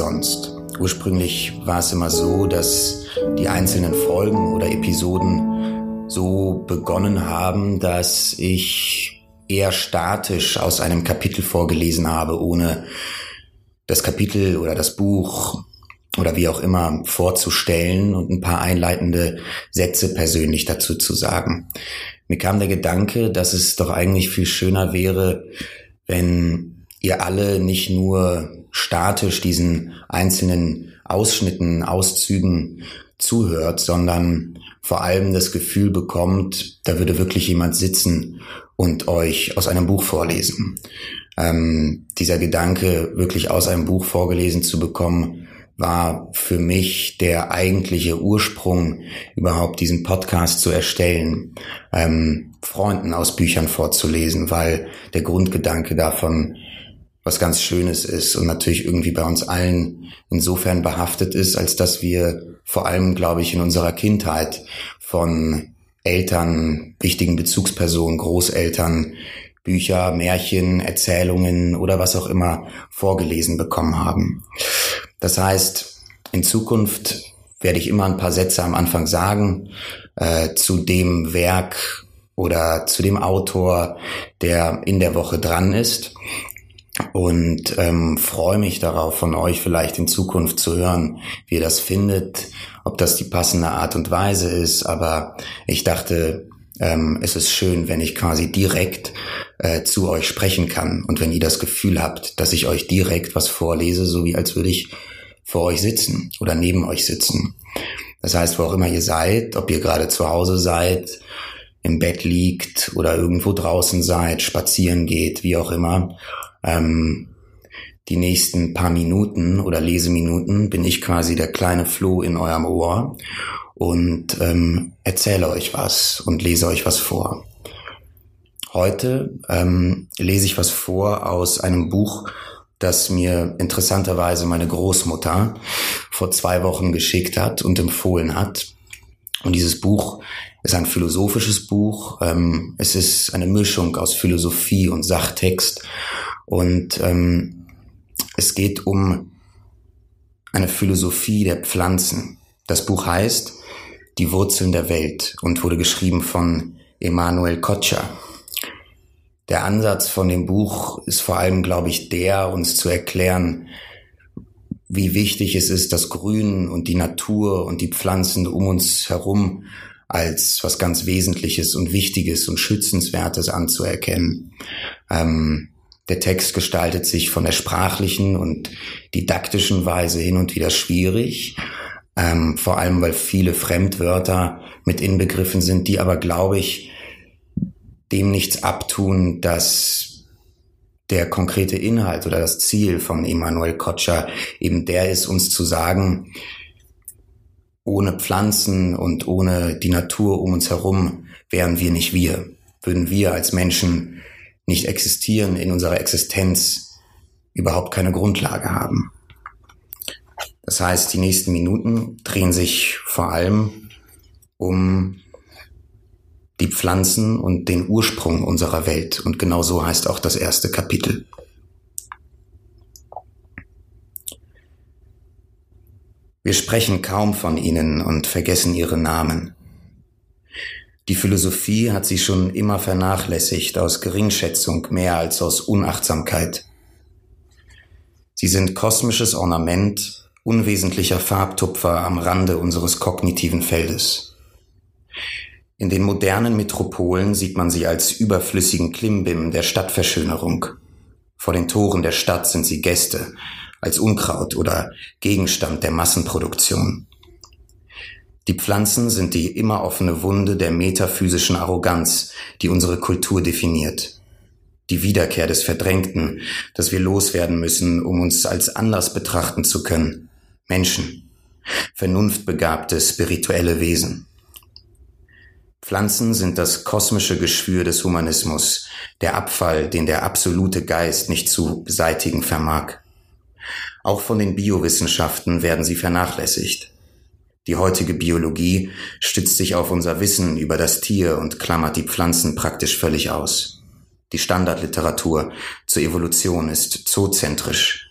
sonst. Ursprünglich war es immer so, dass die einzelnen Folgen oder Episoden so begonnen haben, dass ich eher statisch aus einem Kapitel vorgelesen habe, ohne das Kapitel oder das Buch oder wie auch immer vorzustellen und ein paar einleitende Sätze persönlich dazu zu sagen. Mir kam der Gedanke, dass es doch eigentlich viel schöner wäre, wenn ihr alle nicht nur statisch diesen einzelnen Ausschnitten, Auszügen zuhört, sondern vor allem das Gefühl bekommt, da würde wirklich jemand sitzen und euch aus einem Buch vorlesen. Ähm, dieser Gedanke, wirklich aus einem Buch vorgelesen zu bekommen, war für mich der eigentliche Ursprung, überhaupt diesen Podcast zu erstellen, ähm, Freunden aus Büchern vorzulesen, weil der Grundgedanke davon was ganz Schönes ist und natürlich irgendwie bei uns allen insofern behaftet ist, als dass wir vor allem, glaube ich, in unserer Kindheit von Eltern, wichtigen Bezugspersonen, Großeltern, Bücher, Märchen, Erzählungen oder was auch immer vorgelesen bekommen haben. Das heißt, in Zukunft werde ich immer ein paar Sätze am Anfang sagen äh, zu dem Werk oder zu dem Autor, der in der Woche dran ist und ähm, freue mich darauf, von euch vielleicht in Zukunft zu hören, wie ihr das findet, ob das die passende Art und Weise ist. Aber ich dachte, ähm, es ist schön, wenn ich quasi direkt äh, zu euch sprechen kann und wenn ihr das Gefühl habt, dass ich euch direkt was vorlese, so wie als würde ich vor euch sitzen oder neben euch sitzen. Das heißt, wo auch immer ihr seid, ob ihr gerade zu Hause seid, im Bett liegt oder irgendwo draußen seid, spazieren geht, wie auch immer, ähm, die nächsten paar Minuten oder Leseminuten bin ich quasi der kleine Floh in eurem Ohr und ähm, erzähle euch was und lese euch was vor. Heute ähm, lese ich was vor aus einem Buch, das mir interessanterweise meine Großmutter vor zwei Wochen geschickt hat und empfohlen hat. Und dieses Buch ist ein philosophisches Buch. Ähm, es ist eine Mischung aus Philosophie und Sachtext. Und ähm, es geht um eine Philosophie der Pflanzen. Das Buch heißt Die Wurzeln der Welt und wurde geschrieben von Emanuel Kotscher. Der Ansatz von dem Buch ist vor allem, glaube ich, der, uns zu erklären, wie wichtig es ist, das Grün und die Natur und die Pflanzen um uns herum als was ganz Wesentliches und Wichtiges und Schützenswertes anzuerkennen. Ähm, der Text gestaltet sich von der sprachlichen und didaktischen Weise hin und wieder schwierig, ähm, vor allem weil viele Fremdwörter mit inbegriffen sind, die aber, glaube ich, dem nichts abtun, dass der konkrete Inhalt oder das Ziel von Immanuel Kotscher eben der ist, uns zu sagen, ohne Pflanzen und ohne die Natur um uns herum wären wir nicht wir. Würden wir als Menschen nicht existieren, in unserer Existenz überhaupt keine Grundlage haben. Das heißt, die nächsten Minuten drehen sich vor allem um die Pflanzen und den Ursprung unserer Welt. Und genau so heißt auch das erste Kapitel. Wir sprechen kaum von ihnen und vergessen ihre Namen. Die Philosophie hat sie schon immer vernachlässigt aus Geringschätzung mehr als aus Unachtsamkeit. Sie sind kosmisches Ornament, unwesentlicher Farbtupfer am Rande unseres kognitiven Feldes. In den modernen Metropolen sieht man sie als überflüssigen Klimbim der Stadtverschönerung. Vor den Toren der Stadt sind sie Gäste, als Unkraut oder Gegenstand der Massenproduktion. Die Pflanzen sind die immer offene Wunde der metaphysischen Arroganz, die unsere Kultur definiert. Die Wiederkehr des Verdrängten, das wir loswerden müssen, um uns als anders betrachten zu können. Menschen. Vernunftbegabte spirituelle Wesen. Pflanzen sind das kosmische Geschwür des Humanismus, der Abfall, den der absolute Geist nicht zu beseitigen vermag. Auch von den Biowissenschaften werden sie vernachlässigt. Die heutige Biologie stützt sich auf unser Wissen über das Tier und klammert die Pflanzen praktisch völlig aus. die Standardliteratur zur Evolution ist zoozentrisch.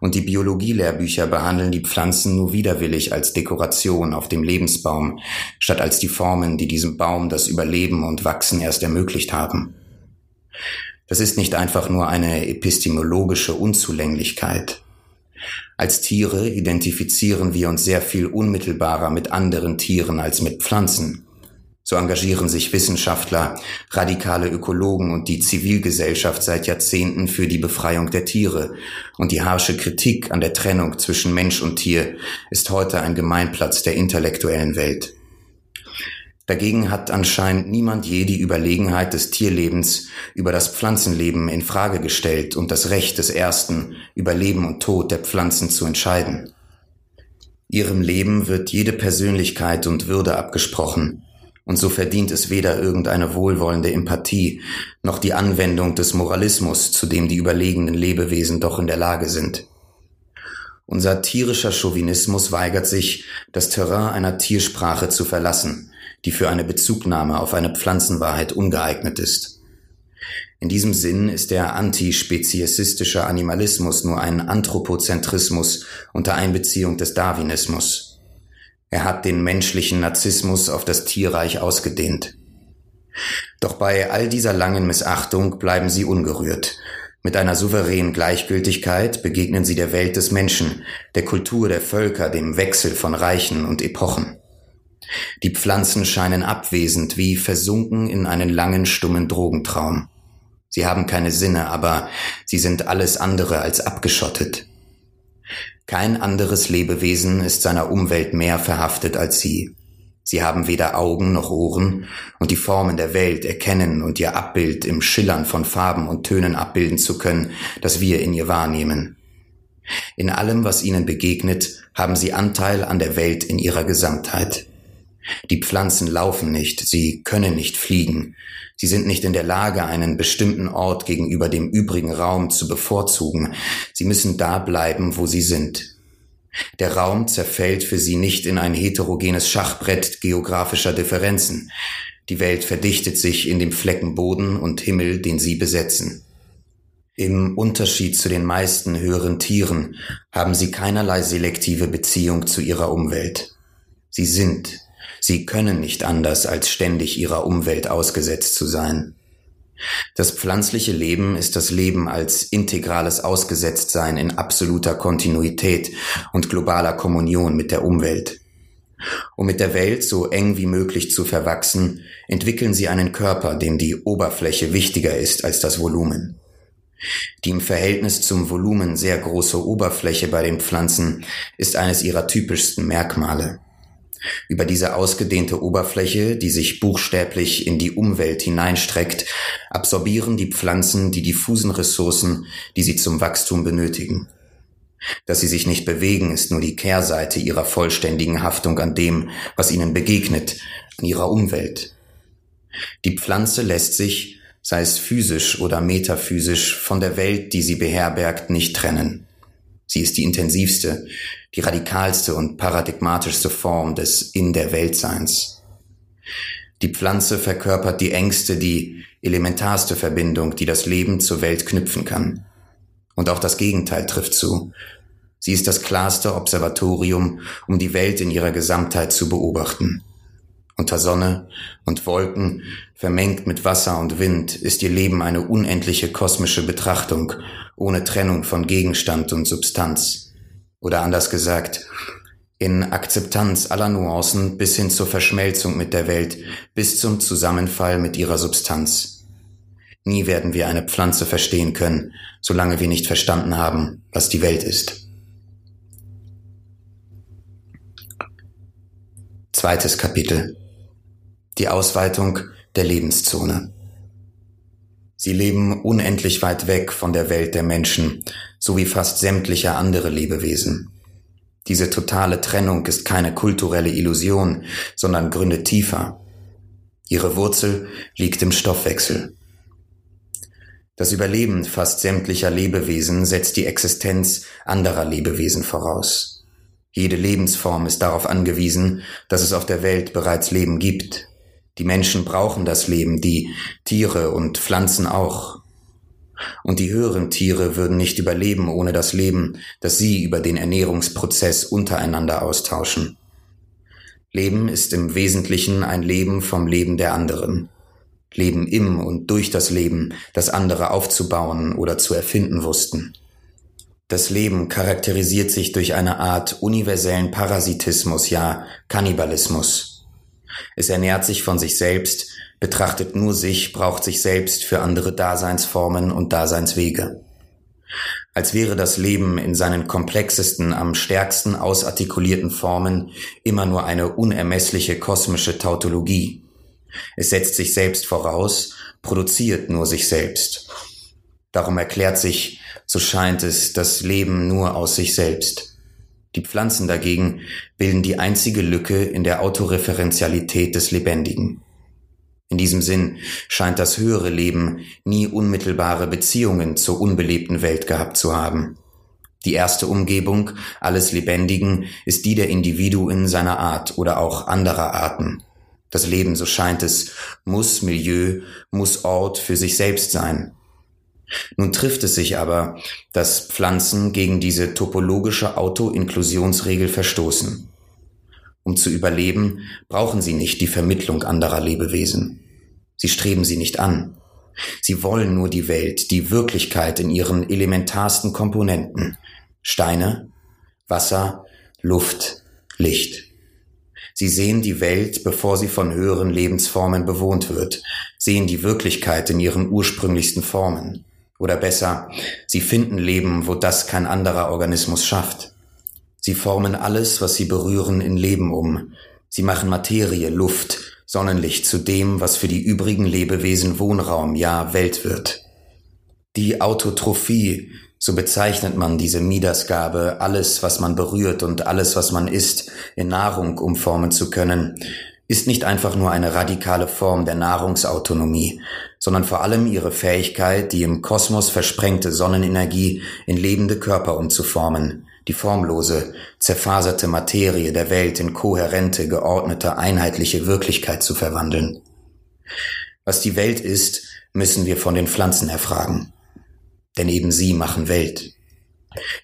Und die Biologielehrbücher behandeln die Pflanzen nur widerwillig als Dekoration auf dem Lebensbaum, statt als die Formen, die diesem Baum das Überleben und Wachsen erst ermöglicht haben. Das ist nicht einfach nur eine epistemologische Unzulänglichkeit. Als Tiere identifizieren wir uns sehr viel unmittelbarer mit anderen Tieren als mit Pflanzen. So engagieren sich Wissenschaftler, radikale Ökologen und die Zivilgesellschaft seit Jahrzehnten für die Befreiung der Tiere, und die harsche Kritik an der Trennung zwischen Mensch und Tier ist heute ein Gemeinplatz der intellektuellen Welt. Dagegen hat anscheinend niemand je die Überlegenheit des Tierlebens über das Pflanzenleben in Frage gestellt und das Recht des Ersten über Leben und Tod der Pflanzen zu entscheiden. Ihrem Leben wird jede Persönlichkeit und Würde abgesprochen, und so verdient es weder irgendeine wohlwollende Empathie noch die Anwendung des Moralismus, zu dem die überlegenen Lebewesen doch in der Lage sind. Unser tierischer Chauvinismus weigert sich, das Terrain einer Tiersprache zu verlassen, die für eine Bezugnahme auf eine Pflanzenwahrheit ungeeignet ist. In diesem Sinn ist der antispeziesistische Animalismus nur ein Anthropozentrismus unter Einbeziehung des Darwinismus. Er hat den menschlichen Narzissmus auf das Tierreich ausgedehnt. Doch bei all dieser langen Missachtung bleiben sie ungerührt. Mit einer souveränen Gleichgültigkeit begegnen sie der Welt des Menschen, der Kultur der Völker, dem Wechsel von Reichen und Epochen. Die Pflanzen scheinen abwesend, wie versunken in einen langen, stummen Drogentraum. Sie haben keine Sinne, aber sie sind alles andere als abgeschottet. Kein anderes Lebewesen ist seiner Umwelt mehr verhaftet als sie. Sie haben weder Augen noch Ohren und die Formen der Welt erkennen und ihr Abbild im Schillern von Farben und Tönen abbilden zu können, das wir in ihr wahrnehmen. In allem, was ihnen begegnet, haben sie Anteil an der Welt in ihrer Gesamtheit. Die Pflanzen laufen nicht, sie können nicht fliegen, Sie sind nicht in der Lage, einen bestimmten Ort gegenüber dem übrigen Raum zu bevorzugen. Sie müssen da bleiben, wo sie sind. Der Raum zerfällt für sie nicht in ein heterogenes Schachbrett geografischer Differenzen. Die Welt verdichtet sich in dem Flecken Boden und Himmel, den sie besetzen. Im Unterschied zu den meisten höheren Tieren haben sie keinerlei selektive Beziehung zu ihrer Umwelt. Sie sind, Sie können nicht anders, als ständig ihrer Umwelt ausgesetzt zu sein. Das pflanzliche Leben ist das Leben als integrales Ausgesetztsein in absoluter Kontinuität und globaler Kommunion mit der Umwelt. Um mit der Welt so eng wie möglich zu verwachsen, entwickeln sie einen Körper, dem die Oberfläche wichtiger ist als das Volumen. Die im Verhältnis zum Volumen sehr große Oberfläche bei den Pflanzen ist eines ihrer typischsten Merkmale. Über diese ausgedehnte Oberfläche, die sich buchstäblich in die Umwelt hineinstreckt, absorbieren die Pflanzen die diffusen Ressourcen, die sie zum Wachstum benötigen. Dass sie sich nicht bewegen, ist nur die Kehrseite ihrer vollständigen Haftung an dem, was ihnen begegnet, an ihrer Umwelt. Die Pflanze lässt sich, sei es physisch oder metaphysisch, von der Welt, die sie beherbergt, nicht trennen. Sie ist die intensivste, die radikalste und paradigmatischste Form des In der Weltseins. Die Pflanze verkörpert die engste, die elementarste Verbindung, die das Leben zur Welt knüpfen kann. Und auch das Gegenteil trifft zu. Sie ist das klarste Observatorium, um die Welt in ihrer Gesamtheit zu beobachten. Unter Sonne und Wolken, vermengt mit Wasser und Wind, ist ihr Leben eine unendliche kosmische Betrachtung, ohne Trennung von Gegenstand und Substanz. Oder anders gesagt, in Akzeptanz aller Nuancen bis hin zur Verschmelzung mit der Welt, bis zum Zusammenfall mit ihrer Substanz. Nie werden wir eine Pflanze verstehen können, solange wir nicht verstanden haben, was die Welt ist. Zweites Kapitel die Ausweitung der Lebenszone. Sie leben unendlich weit weg von der Welt der Menschen, so wie fast sämtliche andere Lebewesen. Diese totale Trennung ist keine kulturelle Illusion, sondern gründet tiefer. Ihre Wurzel liegt im Stoffwechsel. Das Überleben fast sämtlicher Lebewesen setzt die Existenz anderer Lebewesen voraus. Jede Lebensform ist darauf angewiesen, dass es auf der Welt bereits Leben gibt, Die Menschen brauchen das Leben, die Tiere und Pflanzen auch. Und die höheren Tiere würden nicht überleben ohne das Leben, das sie über den Ernährungsprozess untereinander austauschen. Leben ist im Wesentlichen ein Leben vom Leben der anderen. Leben im und durch das Leben, das andere aufzubauen oder zu erfinden wussten. Das Leben charakterisiert sich durch eine Art universellen Parasitismus, ja Kannibalismus. Es ernährt sich von sich selbst, betrachtet nur sich, braucht sich selbst für andere Daseinsformen und Daseinswege. Als wäre das Leben in seinen komplexesten, am stärksten ausartikulierten Formen immer nur eine unermessliche kosmische Tautologie. Es setzt sich selbst voraus, produziert nur sich selbst. Darum erklärt sich, so scheint es, das Leben nur aus sich selbst. Die Pflanzen dagegen bilden die einzige Lücke in der Autoreferenzialität des Lebendigen. In diesem Sinn scheint das höhere Leben nie unmittelbare Beziehungen zur unbelebten Welt gehabt zu haben. Die erste Umgebung alles Lebendigen ist die der Individuen seiner Art oder auch anderer Arten. Das Leben, so scheint es, muss Milieu, muss Ort für sich selbst sein. Nun trifft es sich aber, dass Pflanzen gegen diese topologische Auto-Inklusionsregel verstoßen. Um zu überleben, brauchen sie nicht die Vermittlung anderer Lebewesen. Sie streben sie nicht an. Sie wollen nur die Welt, die Wirklichkeit in ihren elementarsten Komponenten. Steine, Wasser, Luft, Licht. Sie sehen die Welt, bevor sie von höheren Lebensformen bewohnt wird, sehen die Wirklichkeit in ihren ursprünglichsten Formen. Oder besser, sie finden Leben, wo das kein anderer Organismus schafft. Sie formen alles, was sie berühren, in Leben um. Sie machen Materie, Luft, Sonnenlicht zu dem, was für die übrigen Lebewesen Wohnraum, ja Welt wird. Die Autotrophie, so bezeichnet man diese Miedasgabe, alles, was man berührt und alles, was man isst, in Nahrung umformen zu können, ist nicht einfach nur eine radikale Form der Nahrungsautonomie, sondern vor allem ihre Fähigkeit, die im Kosmos versprengte Sonnenenergie in lebende Körper umzuformen, die formlose, zerfaserte Materie der Welt in kohärente, geordnete, einheitliche Wirklichkeit zu verwandeln. Was die Welt ist, müssen wir von den Pflanzen erfragen. Denn eben sie machen Welt.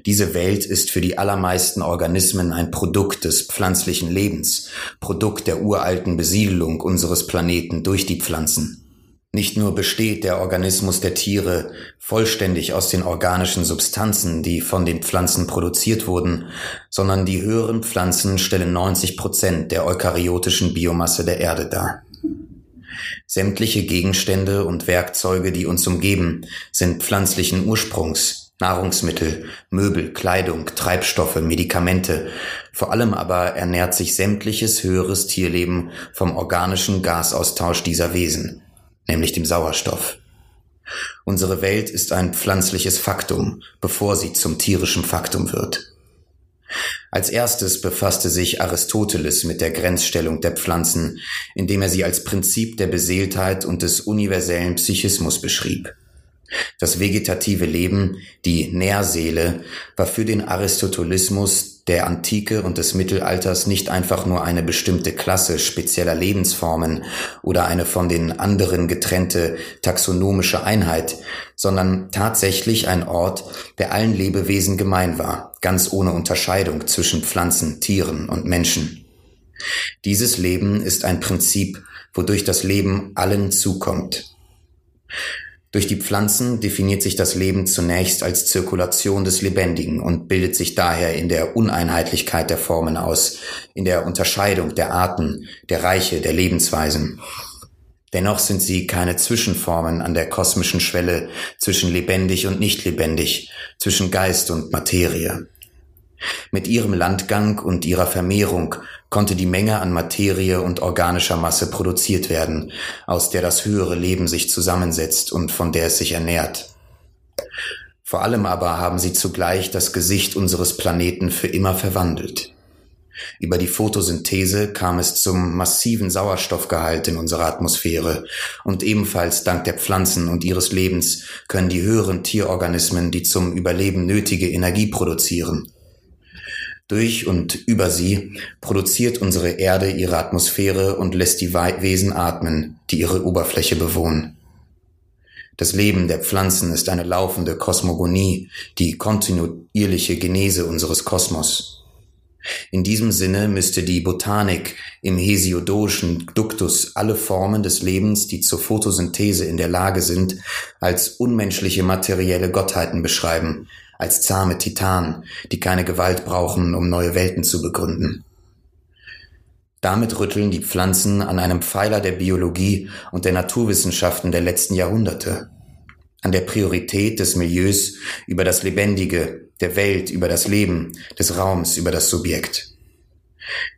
Diese Welt ist für die allermeisten Organismen ein Produkt des pflanzlichen Lebens, Produkt der uralten Besiedelung unseres Planeten durch die Pflanzen. Nicht nur besteht der Organismus der Tiere vollständig aus den organischen Substanzen, die von den Pflanzen produziert wurden, sondern die höheren Pflanzen stellen 90 Prozent der eukaryotischen Biomasse der Erde dar. Sämtliche Gegenstände und Werkzeuge, die uns umgeben, sind pflanzlichen Ursprungs, Nahrungsmittel, Möbel, Kleidung, Treibstoffe, Medikamente. Vor allem aber ernährt sich sämtliches höheres Tierleben vom organischen Gasaustausch dieser Wesen nämlich dem Sauerstoff. Unsere Welt ist ein pflanzliches Faktum, bevor sie zum tierischen Faktum wird. Als erstes befasste sich Aristoteles mit der Grenzstellung der Pflanzen, indem er sie als Prinzip der Beseeltheit und des universellen Psychismus beschrieb. Das vegetative Leben, die Nährseele, war für den Aristotelismus der Antike und des Mittelalters nicht einfach nur eine bestimmte Klasse spezieller Lebensformen oder eine von den anderen getrennte taxonomische Einheit, sondern tatsächlich ein Ort, der allen Lebewesen gemein war, ganz ohne Unterscheidung zwischen Pflanzen, Tieren und Menschen. Dieses Leben ist ein Prinzip, wodurch das Leben allen zukommt. Durch die Pflanzen definiert sich das Leben zunächst als Zirkulation des Lebendigen und bildet sich daher in der Uneinheitlichkeit der Formen aus, in der Unterscheidung der Arten, der Reiche, der Lebensweisen. Dennoch sind sie keine Zwischenformen an der kosmischen Schwelle zwischen lebendig und nicht lebendig, zwischen Geist und Materie. Mit ihrem Landgang und ihrer Vermehrung konnte die Menge an Materie und organischer Masse produziert werden, aus der das höhere Leben sich zusammensetzt und von der es sich ernährt. Vor allem aber haben sie zugleich das Gesicht unseres Planeten für immer verwandelt. Über die Photosynthese kam es zum massiven Sauerstoffgehalt in unserer Atmosphäre und ebenfalls dank der Pflanzen und ihres Lebens können die höheren Tierorganismen die zum Überleben nötige Energie produzieren. Durch und über sie produziert unsere Erde ihre Atmosphäre und lässt die Wesen atmen, die ihre Oberfläche bewohnen. Das Leben der Pflanzen ist eine laufende Kosmogonie, die kontinuierliche Genese unseres Kosmos. In diesem Sinne müsste die Botanik im hesiodolischen Duktus alle Formen des Lebens, die zur Photosynthese in der Lage sind, als unmenschliche materielle Gottheiten beschreiben, als zahme Titanen, die keine Gewalt brauchen, um neue Welten zu begründen. Damit rütteln die Pflanzen an einem Pfeiler der Biologie und der Naturwissenschaften der letzten Jahrhunderte, an der Priorität des Milieus über das Lebendige, der Welt über das Leben, des Raums über das Subjekt.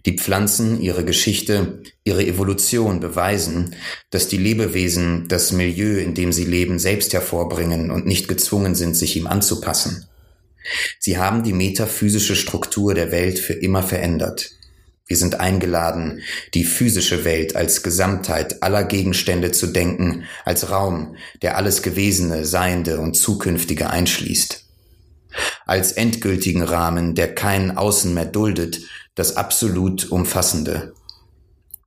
Die Pflanzen, ihre Geschichte, ihre Evolution beweisen, dass die Lebewesen das Milieu, in dem sie leben, selbst hervorbringen und nicht gezwungen sind, sich ihm anzupassen. Sie haben die metaphysische Struktur der Welt für immer verändert. Wir sind eingeladen, die physische Welt als Gesamtheit aller Gegenstände zu denken, als Raum, der alles Gewesene, Seiende und Zukünftige einschließt. Als endgültigen Rahmen, der kein Außen mehr duldet, das absolut Umfassende,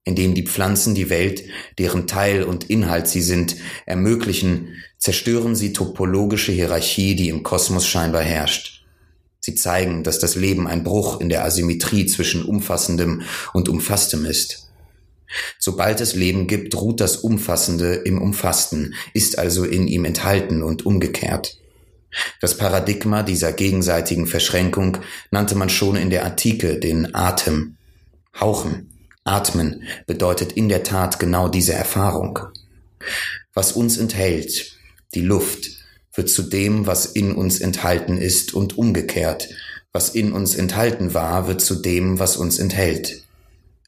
in dem die Pflanzen die Welt, deren Teil und Inhalt sie sind, ermöglichen, zerstören sie topologische Hierarchie, die im Kosmos scheinbar herrscht. Sie zeigen, dass das Leben ein Bruch in der Asymmetrie zwischen Umfassendem und Umfasstem ist. Sobald es Leben gibt, ruht das Umfassende im Umfassten, ist also in ihm enthalten und umgekehrt. Das Paradigma dieser gegenseitigen Verschränkung nannte man schon in der Antike den Atem. Hauchen, Atmen bedeutet in der Tat genau diese Erfahrung. Was uns enthält, die Luft, wird zu dem, was in uns enthalten ist und umgekehrt. Was in uns enthalten war, wird zu dem, was uns enthält.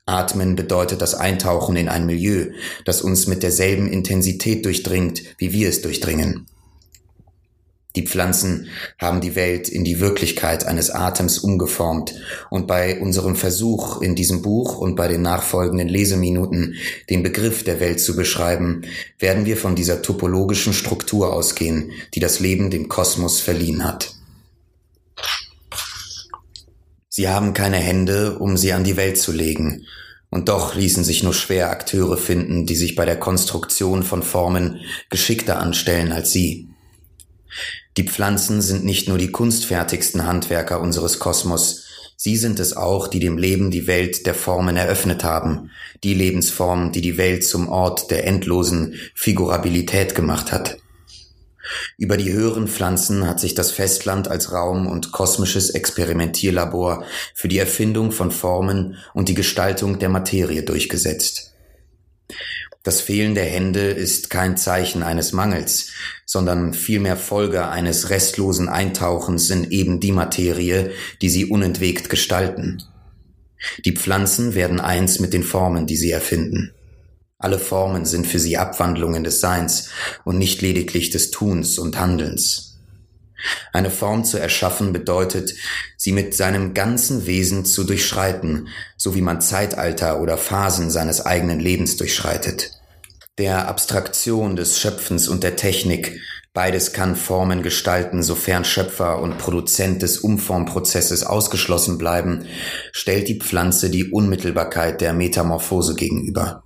Atmen bedeutet das Eintauchen in ein Milieu, das uns mit derselben Intensität durchdringt, wie wir es durchdringen. Die Pflanzen haben die Welt in die Wirklichkeit eines Atems umgeformt und bei unserem Versuch in diesem Buch und bei den nachfolgenden Leseminuten den Begriff der Welt zu beschreiben, werden wir von dieser topologischen Struktur ausgehen, die das Leben dem Kosmos verliehen hat. Sie haben keine Hände, um sie an die Welt zu legen, und doch ließen sich nur schwer Akteure finden, die sich bei der Konstruktion von Formen geschickter anstellen als sie. Die Pflanzen sind nicht nur die kunstfertigsten Handwerker unseres Kosmos, sie sind es auch, die dem Leben die Welt der Formen eröffnet haben, die Lebensform, die die Welt zum Ort der endlosen Figurabilität gemacht hat. Über die höheren Pflanzen hat sich das Festland als Raum und kosmisches Experimentierlabor für die Erfindung von Formen und die Gestaltung der Materie durchgesetzt. Das Fehlen der Hände ist kein Zeichen eines Mangels, sondern vielmehr Folge eines restlosen Eintauchens in eben die Materie, die sie unentwegt gestalten. Die Pflanzen werden eins mit den Formen, die sie erfinden. Alle Formen sind für sie Abwandlungen des Seins und nicht lediglich des Tuns und Handelns. Eine Form zu erschaffen bedeutet, sie mit seinem ganzen Wesen zu durchschreiten, so wie man Zeitalter oder Phasen seines eigenen Lebens durchschreitet der Abstraktion des Schöpfens und der Technik. Beides kann Formen gestalten, sofern Schöpfer und Produzent des Umformprozesses ausgeschlossen bleiben, stellt die Pflanze die Unmittelbarkeit der Metamorphose gegenüber.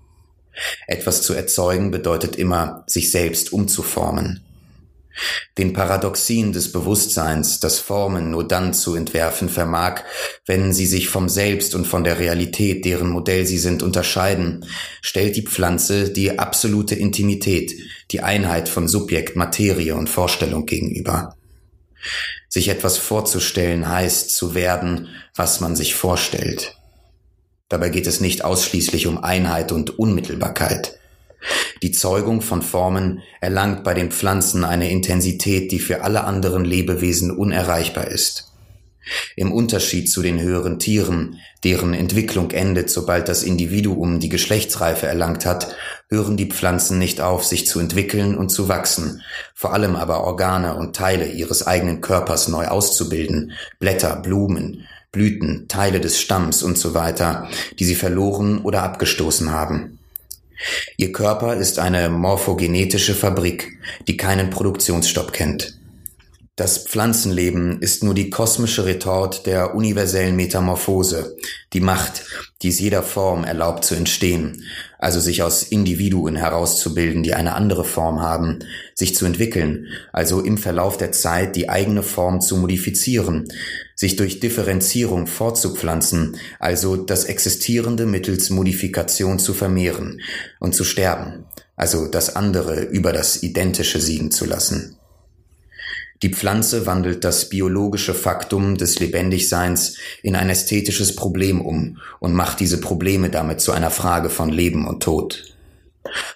Etwas zu erzeugen bedeutet immer, sich selbst umzuformen. Den Paradoxien des Bewusstseins, das Formen nur dann zu entwerfen vermag, wenn sie sich vom Selbst und von der Realität, deren Modell sie sind, unterscheiden, stellt die Pflanze die absolute Intimität, die Einheit von Subjekt, Materie und Vorstellung gegenüber. Sich etwas vorzustellen heißt zu werden, was man sich vorstellt. Dabei geht es nicht ausschließlich um Einheit und Unmittelbarkeit. Die Zeugung von Formen erlangt bei den Pflanzen eine Intensität, die für alle anderen Lebewesen unerreichbar ist. Im Unterschied zu den höheren Tieren, deren Entwicklung endet, sobald das Individuum die Geschlechtsreife erlangt hat, hören die Pflanzen nicht auf, sich zu entwickeln und zu wachsen, vor allem aber Organe und Teile ihres eigenen Körpers neu auszubilden, Blätter, Blumen, Blüten, Teile des Stamms und so weiter, die sie verloren oder abgestoßen haben. Ihr Körper ist eine morphogenetische Fabrik, die keinen Produktionsstopp kennt. Das Pflanzenleben ist nur die kosmische Retort der universellen Metamorphose, die Macht, die es jeder Form erlaubt zu entstehen, also sich aus Individuen herauszubilden, die eine andere Form haben, sich zu entwickeln, also im Verlauf der Zeit die eigene Form zu modifizieren, sich durch Differenzierung fortzupflanzen, also das Existierende mittels Modifikation zu vermehren und zu sterben, also das andere über das Identische siegen zu lassen. Die Pflanze wandelt das biologische Faktum des Lebendigseins in ein ästhetisches Problem um und macht diese Probleme damit zu einer Frage von Leben und Tod.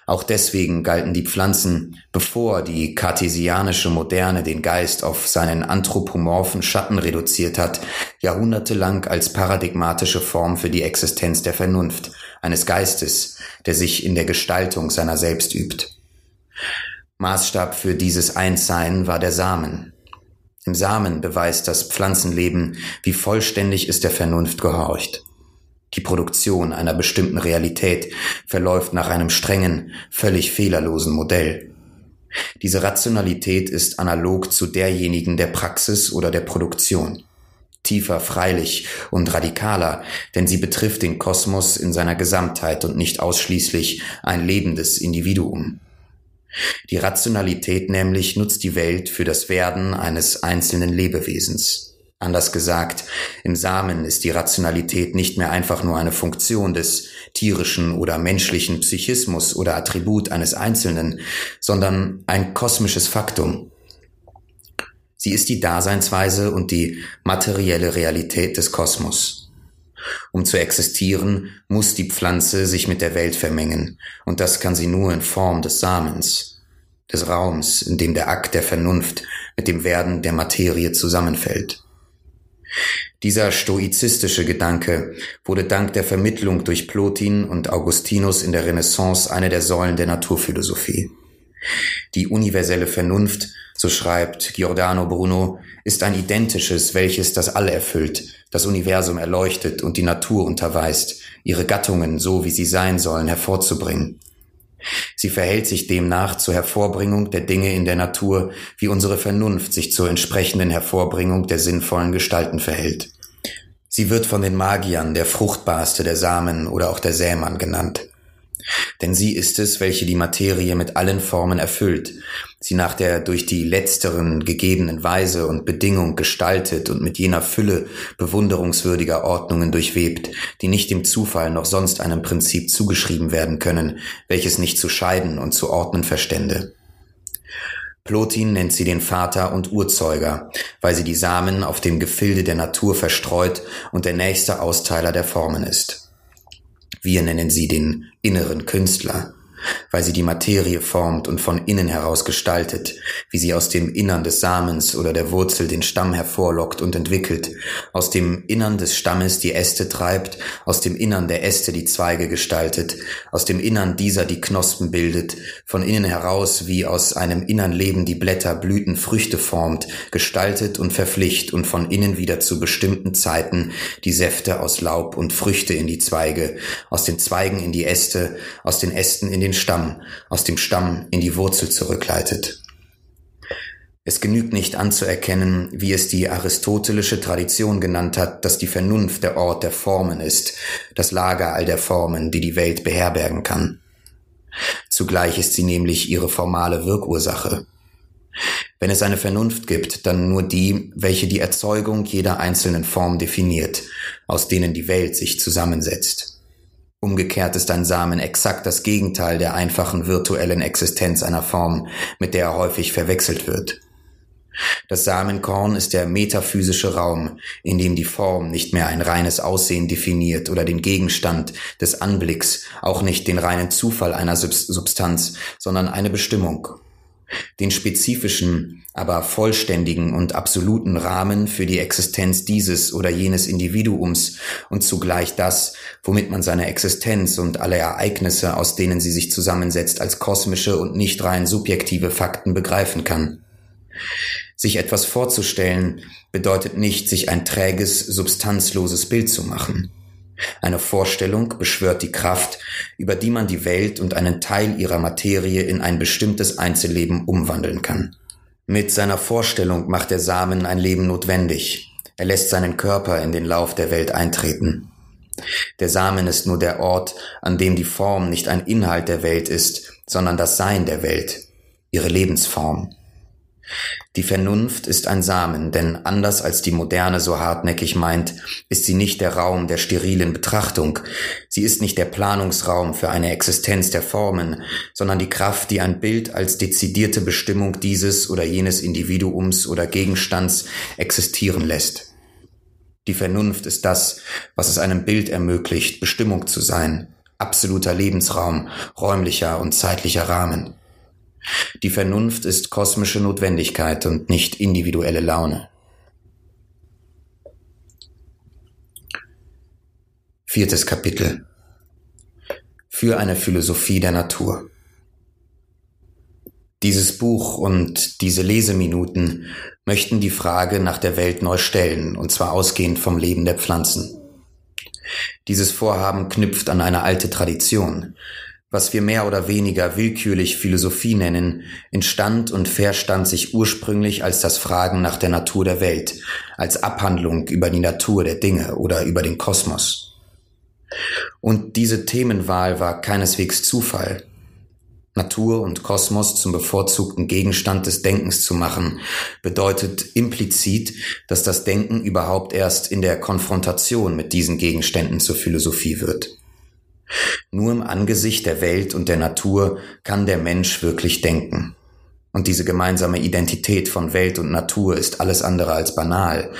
Auch deswegen galten die Pflanzen, bevor die kartesianische Moderne den Geist auf seinen anthropomorphen Schatten reduziert hat, jahrhundertelang als paradigmatische Form für die Existenz der Vernunft, eines Geistes, der sich in der Gestaltung seiner selbst übt. Maßstab für dieses Einssein war der Samen. Im Samen beweist das Pflanzenleben, wie vollständig es der Vernunft gehorcht. Die Produktion einer bestimmten Realität verläuft nach einem strengen, völlig fehlerlosen Modell. Diese Rationalität ist analog zu derjenigen der Praxis oder der Produktion. Tiefer freilich und radikaler, denn sie betrifft den Kosmos in seiner Gesamtheit und nicht ausschließlich ein lebendes Individuum. Die Rationalität nämlich nutzt die Welt für das Werden eines einzelnen Lebewesens. Anders gesagt, im Samen ist die Rationalität nicht mehr einfach nur eine Funktion des tierischen oder menschlichen Psychismus oder Attribut eines Einzelnen, sondern ein kosmisches Faktum. Sie ist die Daseinsweise und die materielle Realität des Kosmos. Um zu existieren, muss die Pflanze sich mit der Welt vermengen, und das kann sie nur in Form des Samens, des Raums, in dem der Akt der Vernunft mit dem Werden der Materie zusammenfällt. Dieser stoizistische Gedanke wurde dank der Vermittlung durch Plotin und Augustinus in der Renaissance eine der Säulen der Naturphilosophie. Die universelle Vernunft, so schreibt Giordano Bruno, ist ein identisches, welches das All erfüllt, das Universum erleuchtet und die Natur unterweist, ihre Gattungen so wie sie sein sollen hervorzubringen. Sie verhält sich demnach zur Hervorbringung der Dinge in der Natur, wie unsere Vernunft sich zur entsprechenden Hervorbringung der sinnvollen Gestalten verhält. Sie wird von den Magiern der fruchtbarste der Samen oder auch der Sämann genannt. Denn sie ist es, welche die Materie mit allen Formen erfüllt, sie nach der durch die letzteren gegebenen Weise und Bedingung gestaltet und mit jener Fülle bewunderungswürdiger Ordnungen durchwebt, die nicht dem Zufall noch sonst einem Prinzip zugeschrieben werden können, welches nicht zu scheiden und zu ordnen verstände. Plotin nennt sie den Vater und Urzeuger, weil sie die Samen auf dem Gefilde der Natur verstreut und der nächste Austeiler der Formen ist. Wir nennen sie den inneren Künstler weil sie die Materie formt und von innen heraus gestaltet, wie sie aus dem Innern des Samens oder der Wurzel den Stamm hervorlockt und entwickelt, aus dem Innern des Stammes die Äste treibt, aus dem Innern der Äste die Zweige gestaltet, aus dem Innern dieser die Knospen bildet, von innen heraus wie aus einem innern Leben die Blätter, Blüten, Früchte formt, gestaltet und verpflicht und von innen wieder zu bestimmten Zeiten die Säfte aus Laub und Früchte in die Zweige, aus den Zweigen in die Äste, aus den Ästen in den Stamm, aus dem Stamm in die Wurzel zurückleitet. Es genügt nicht anzuerkennen, wie es die aristotelische Tradition genannt hat, dass die Vernunft der Ort der Formen ist, das Lager all der Formen, die die Welt beherbergen kann. Zugleich ist sie nämlich ihre formale Wirkursache. Wenn es eine Vernunft gibt, dann nur die, welche die Erzeugung jeder einzelnen Form definiert, aus denen die Welt sich zusammensetzt. Umgekehrt ist ein Samen exakt das Gegenteil der einfachen virtuellen Existenz einer Form, mit der er häufig verwechselt wird. Das Samenkorn ist der metaphysische Raum, in dem die Form nicht mehr ein reines Aussehen definiert oder den Gegenstand des Anblicks, auch nicht den reinen Zufall einer Substanz, sondern eine Bestimmung den spezifischen, aber vollständigen und absoluten Rahmen für die Existenz dieses oder jenes Individuums und zugleich das, womit man seine Existenz und alle Ereignisse, aus denen sie sich zusammensetzt, als kosmische und nicht rein subjektive Fakten begreifen kann. Sich etwas vorzustellen bedeutet nicht, sich ein träges, substanzloses Bild zu machen. Eine Vorstellung beschwört die Kraft, über die man die Welt und einen Teil ihrer Materie in ein bestimmtes Einzelleben umwandeln kann. Mit seiner Vorstellung macht der Samen ein Leben notwendig. Er lässt seinen Körper in den Lauf der Welt eintreten. Der Samen ist nur der Ort, an dem die Form nicht ein Inhalt der Welt ist, sondern das Sein der Welt, ihre Lebensform. Die Vernunft ist ein Samen, denn anders als die Moderne so hartnäckig meint, ist sie nicht der Raum der sterilen Betrachtung, sie ist nicht der Planungsraum für eine Existenz der Formen, sondern die Kraft, die ein Bild als dezidierte Bestimmung dieses oder jenes Individuums oder Gegenstands existieren lässt. Die Vernunft ist das, was es einem Bild ermöglicht, Bestimmung zu sein, absoluter Lebensraum, räumlicher und zeitlicher Rahmen. Die Vernunft ist kosmische Notwendigkeit und nicht individuelle Laune. Viertes Kapitel Für eine Philosophie der Natur. Dieses Buch und diese Leseminuten möchten die Frage nach der Welt neu stellen, und zwar ausgehend vom Leben der Pflanzen. Dieses Vorhaben knüpft an eine alte Tradition, was wir mehr oder weniger willkürlich Philosophie nennen, entstand und verstand sich ursprünglich als das Fragen nach der Natur der Welt, als Abhandlung über die Natur der Dinge oder über den Kosmos. Und diese Themenwahl war keineswegs Zufall. Natur und Kosmos zum bevorzugten Gegenstand des Denkens zu machen, bedeutet implizit, dass das Denken überhaupt erst in der Konfrontation mit diesen Gegenständen zur Philosophie wird. Nur im Angesicht der Welt und der Natur kann der Mensch wirklich denken. Und diese gemeinsame Identität von Welt und Natur ist alles andere als banal,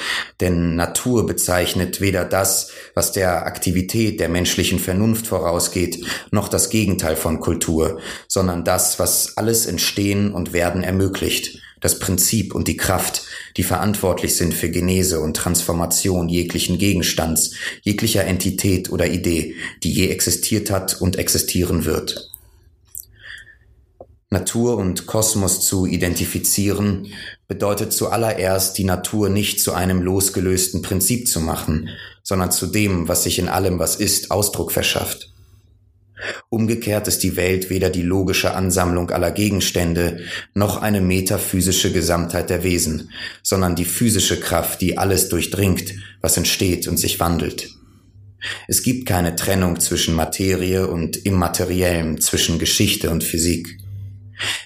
denn Natur bezeichnet weder das, was der Aktivität der menschlichen Vernunft vorausgeht, noch das Gegenteil von Kultur, sondern das, was alles Entstehen und Werden ermöglicht, das Prinzip und die Kraft, die verantwortlich sind für Genese und Transformation jeglichen Gegenstands, jeglicher Entität oder Idee, die je existiert hat und existieren wird. Natur und Kosmos zu identifizieren, bedeutet zuallererst die Natur nicht zu einem losgelösten Prinzip zu machen, sondern zu dem, was sich in allem, was ist, Ausdruck verschafft. Umgekehrt ist die Welt weder die logische Ansammlung aller Gegenstände noch eine metaphysische Gesamtheit der Wesen, sondern die physische Kraft, die alles durchdringt, was entsteht und sich wandelt. Es gibt keine Trennung zwischen Materie und Immateriellem, zwischen Geschichte und Physik.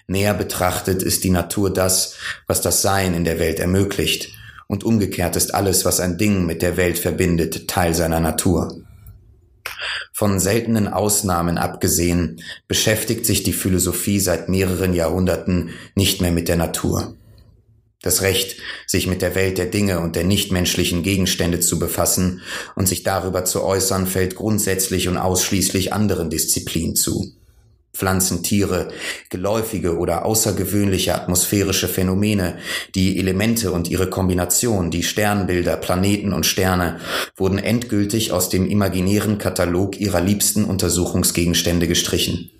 Näher betrachtet ist die Natur das, was das Sein in der Welt ermöglicht, und umgekehrt ist alles, was ein Ding mit der Welt verbindet, Teil seiner Natur. Von seltenen Ausnahmen abgesehen beschäftigt sich die Philosophie seit mehreren Jahrhunderten nicht mehr mit der Natur. Das Recht, sich mit der Welt der Dinge und der nichtmenschlichen Gegenstände zu befassen und sich darüber zu äußern, fällt grundsätzlich und ausschließlich anderen Disziplinen zu. Pflanzen, Tiere, geläufige oder außergewöhnliche atmosphärische Phänomene, die Elemente und ihre Kombination, die Sternbilder, Planeten und Sterne, wurden endgültig aus dem imaginären Katalog ihrer liebsten Untersuchungsgegenstände gestrichen.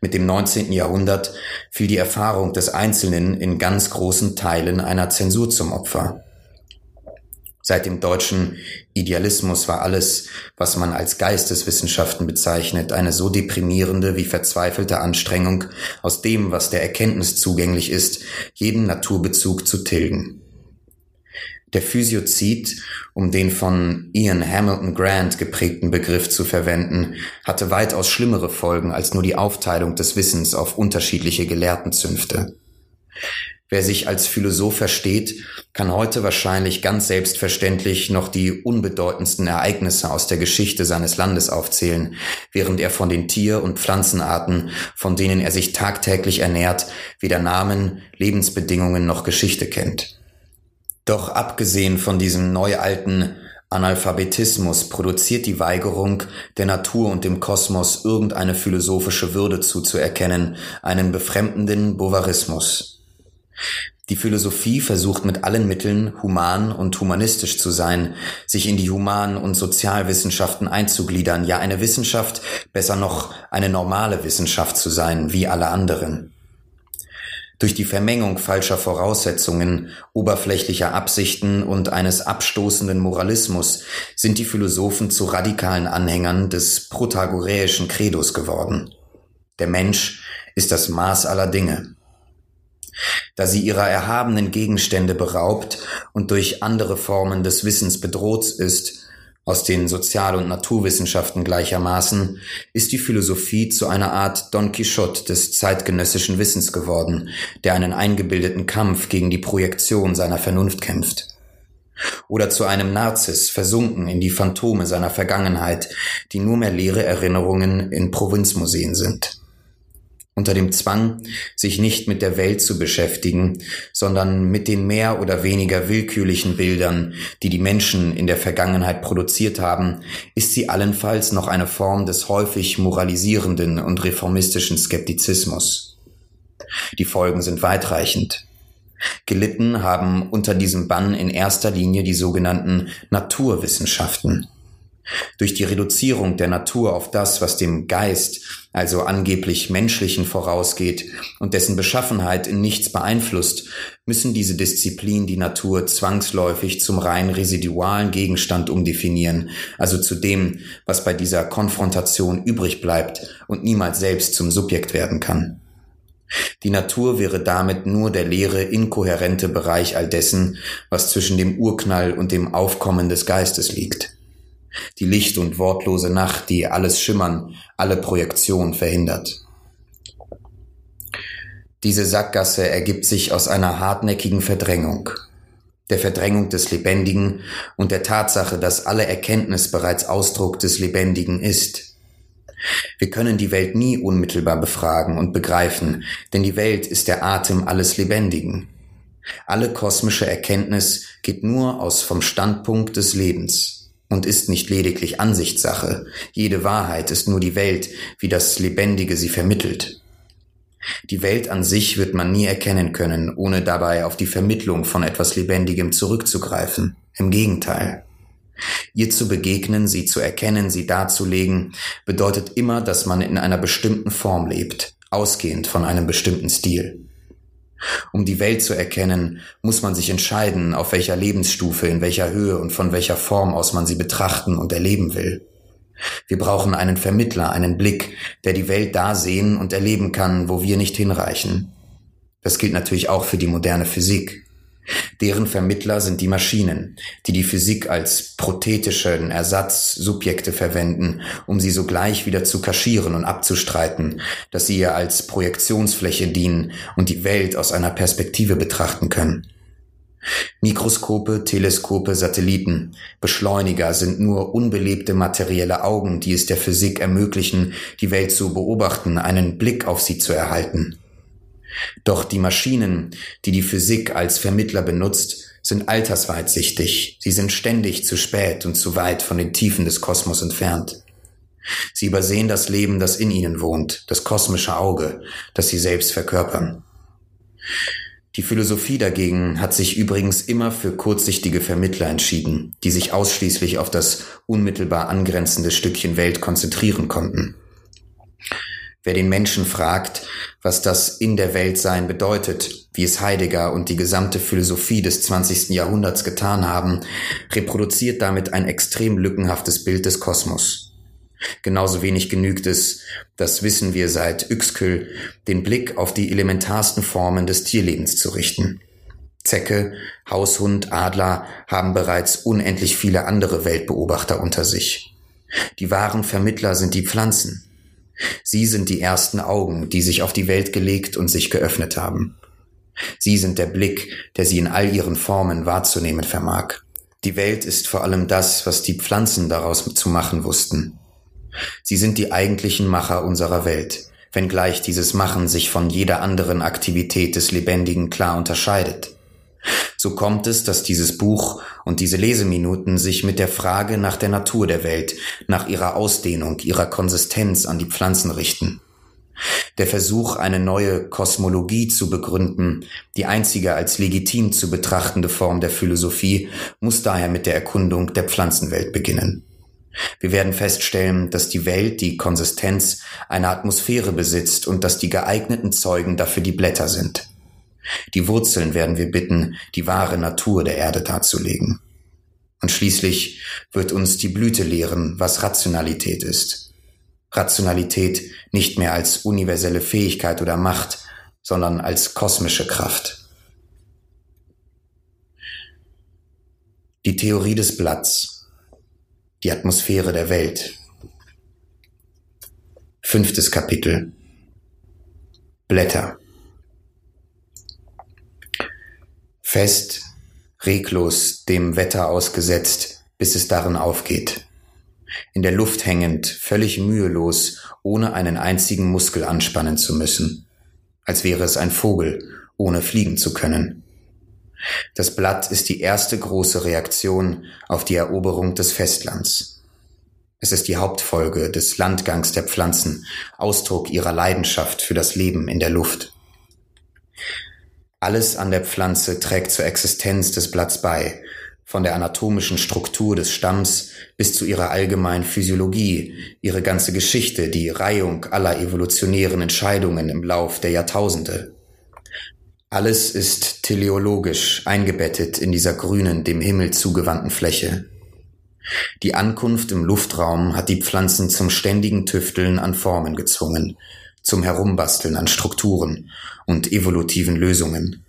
Mit dem 19. Jahrhundert fiel die Erfahrung des Einzelnen in ganz großen Teilen einer Zensur zum Opfer. Seit dem deutschen Idealismus war alles, was man als Geisteswissenschaften bezeichnet, eine so deprimierende wie verzweifelte Anstrengung, aus dem, was der Erkenntnis zugänglich ist, jeden Naturbezug zu tilgen. Der Physiozid, um den von Ian Hamilton Grant geprägten Begriff zu verwenden, hatte weitaus schlimmere Folgen als nur die Aufteilung des Wissens auf unterschiedliche Gelehrtenzünfte. Wer sich als Philosoph versteht, kann heute wahrscheinlich ganz selbstverständlich noch die unbedeutendsten Ereignisse aus der Geschichte seines Landes aufzählen, während er von den Tier- und Pflanzenarten, von denen er sich tagtäglich ernährt, weder Namen, Lebensbedingungen noch Geschichte kennt. Doch abgesehen von diesem neualten Analphabetismus produziert die Weigerung, der Natur und dem Kosmos irgendeine philosophische Würde zuzuerkennen, einen befremdenden Bovarismus. Die Philosophie versucht mit allen Mitteln human und humanistisch zu sein, sich in die Human- und Sozialwissenschaften einzugliedern, ja eine Wissenschaft, besser noch eine normale Wissenschaft zu sein, wie alle anderen. Durch die Vermengung falscher Voraussetzungen, oberflächlicher Absichten und eines abstoßenden Moralismus sind die Philosophen zu radikalen Anhängern des protagoräischen Credos geworden. Der Mensch ist das Maß aller Dinge. Da sie ihrer erhabenen Gegenstände beraubt und durch andere Formen des Wissens bedroht ist, aus den Sozial- und Naturwissenschaften gleichermaßen, ist die Philosophie zu einer Art Don Quixote des zeitgenössischen Wissens geworden, der einen eingebildeten Kampf gegen die Projektion seiner Vernunft kämpft. Oder zu einem Narzis, versunken in die Phantome seiner Vergangenheit, die nur mehr leere Erinnerungen in Provinzmuseen sind unter dem Zwang, sich nicht mit der Welt zu beschäftigen, sondern mit den mehr oder weniger willkürlichen Bildern, die die Menschen in der Vergangenheit produziert haben, ist sie allenfalls noch eine Form des häufig moralisierenden und reformistischen Skeptizismus. Die Folgen sind weitreichend. Gelitten haben unter diesem Bann in erster Linie die sogenannten Naturwissenschaften, durch die Reduzierung der Natur auf das, was dem Geist, also angeblich menschlichen vorausgeht und dessen Beschaffenheit in nichts beeinflusst, müssen diese Disziplin die Natur zwangsläufig zum rein residualen Gegenstand umdefinieren, also zu dem, was bei dieser Konfrontation übrig bleibt und niemals selbst zum Subjekt werden kann. Die Natur wäre damit nur der leere, inkohärente Bereich all dessen, was zwischen dem Urknall und dem Aufkommen des Geistes liegt die Licht- und wortlose Nacht, die alles Schimmern, alle Projektion verhindert. Diese Sackgasse ergibt sich aus einer hartnäckigen Verdrängung, der Verdrängung des Lebendigen und der Tatsache, dass alle Erkenntnis bereits Ausdruck des Lebendigen ist. Wir können die Welt nie unmittelbar befragen und begreifen, denn die Welt ist der Atem alles Lebendigen. Alle kosmische Erkenntnis geht nur aus vom Standpunkt des Lebens und ist nicht lediglich Ansichtssache. Jede Wahrheit ist nur die Welt, wie das Lebendige sie vermittelt. Die Welt an sich wird man nie erkennen können, ohne dabei auf die Vermittlung von etwas Lebendigem zurückzugreifen. Im Gegenteil. Ihr zu begegnen, sie zu erkennen, sie darzulegen, bedeutet immer, dass man in einer bestimmten Form lebt, ausgehend von einem bestimmten Stil. Um die Welt zu erkennen, muss man sich entscheiden, auf welcher Lebensstufe, in welcher Höhe und von welcher Form aus man sie betrachten und erleben will. Wir brauchen einen Vermittler, einen Blick, der die Welt da sehen und erleben kann, wo wir nicht hinreichen. Das gilt natürlich auch für die moderne Physik. Deren Vermittler sind die Maschinen, die die Physik als prothetischen Ersatzsubjekte verwenden, um sie sogleich wieder zu kaschieren und abzustreiten, dass sie ihr als Projektionsfläche dienen und die Welt aus einer Perspektive betrachten können. Mikroskope, Teleskope, Satelliten, Beschleuniger sind nur unbelebte materielle Augen, die es der Physik ermöglichen, die Welt zu beobachten, einen Blick auf sie zu erhalten. Doch die Maschinen, die die Physik als Vermittler benutzt, sind altersweitsichtig, sie sind ständig zu spät und zu weit von den Tiefen des Kosmos entfernt. Sie übersehen das Leben, das in ihnen wohnt, das kosmische Auge, das sie selbst verkörpern. Die Philosophie dagegen hat sich übrigens immer für kurzsichtige Vermittler entschieden, die sich ausschließlich auf das unmittelbar angrenzende Stückchen Welt konzentrieren konnten. Wer den Menschen fragt, was das in der Welt sein bedeutet, wie es Heidegger und die gesamte Philosophie des 20. Jahrhunderts getan haben, reproduziert damit ein extrem lückenhaftes Bild des Kosmos. Genauso wenig genügt es, das wissen wir seit Uexküll, den Blick auf die elementarsten Formen des Tierlebens zu richten. Zecke, Haushund, Adler haben bereits unendlich viele andere Weltbeobachter unter sich. Die wahren Vermittler sind die Pflanzen, Sie sind die ersten Augen, die sich auf die Welt gelegt und sich geöffnet haben. Sie sind der Blick, der sie in all ihren Formen wahrzunehmen vermag. Die Welt ist vor allem das, was die Pflanzen daraus zu machen wussten. Sie sind die eigentlichen Macher unserer Welt, wenngleich dieses Machen sich von jeder anderen Aktivität des Lebendigen klar unterscheidet. So kommt es, dass dieses Buch und diese Leseminuten sich mit der Frage nach der Natur der Welt, nach ihrer Ausdehnung, ihrer Konsistenz an die Pflanzen richten. Der Versuch, eine neue Kosmologie zu begründen, die einzige als legitim zu betrachtende Form der Philosophie, muss daher mit der Erkundung der Pflanzenwelt beginnen. Wir werden feststellen, dass die Welt die Konsistenz einer Atmosphäre besitzt und dass die geeigneten Zeugen dafür die Blätter sind. Die Wurzeln werden wir bitten, die wahre Natur der Erde darzulegen. Und schließlich wird uns die Blüte lehren, was Rationalität ist. Rationalität nicht mehr als universelle Fähigkeit oder Macht, sondern als kosmische Kraft. Die Theorie des Blatts, die Atmosphäre der Welt. Fünftes Kapitel. Blätter. Fest, reglos, dem Wetter ausgesetzt, bis es darin aufgeht. In der Luft hängend, völlig mühelos, ohne einen einzigen Muskel anspannen zu müssen. Als wäre es ein Vogel, ohne fliegen zu können. Das Blatt ist die erste große Reaktion auf die Eroberung des Festlands. Es ist die Hauptfolge des Landgangs der Pflanzen, Ausdruck ihrer Leidenschaft für das Leben in der Luft. Alles an der Pflanze trägt zur Existenz des Blatts bei, von der anatomischen Struktur des Stamms bis zu ihrer allgemeinen Physiologie, ihre ganze Geschichte, die Reihung aller evolutionären Entscheidungen im Lauf der Jahrtausende. Alles ist teleologisch eingebettet in dieser grünen, dem Himmel zugewandten Fläche. Die Ankunft im Luftraum hat die Pflanzen zum ständigen Tüfteln an Formen gezwungen, zum Herumbasteln an Strukturen und evolutiven Lösungen.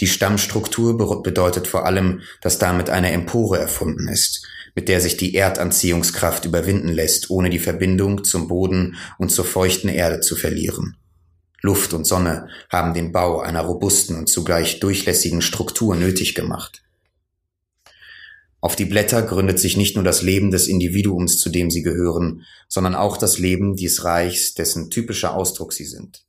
Die Stammstruktur bedeutet vor allem, dass damit eine Empore erfunden ist, mit der sich die Erdanziehungskraft überwinden lässt, ohne die Verbindung zum Boden und zur feuchten Erde zu verlieren. Luft und Sonne haben den Bau einer robusten und zugleich durchlässigen Struktur nötig gemacht. Auf die Blätter gründet sich nicht nur das Leben des Individuums, zu dem sie gehören, sondern auch das Leben dieses Reichs, dessen typischer Ausdruck sie sind.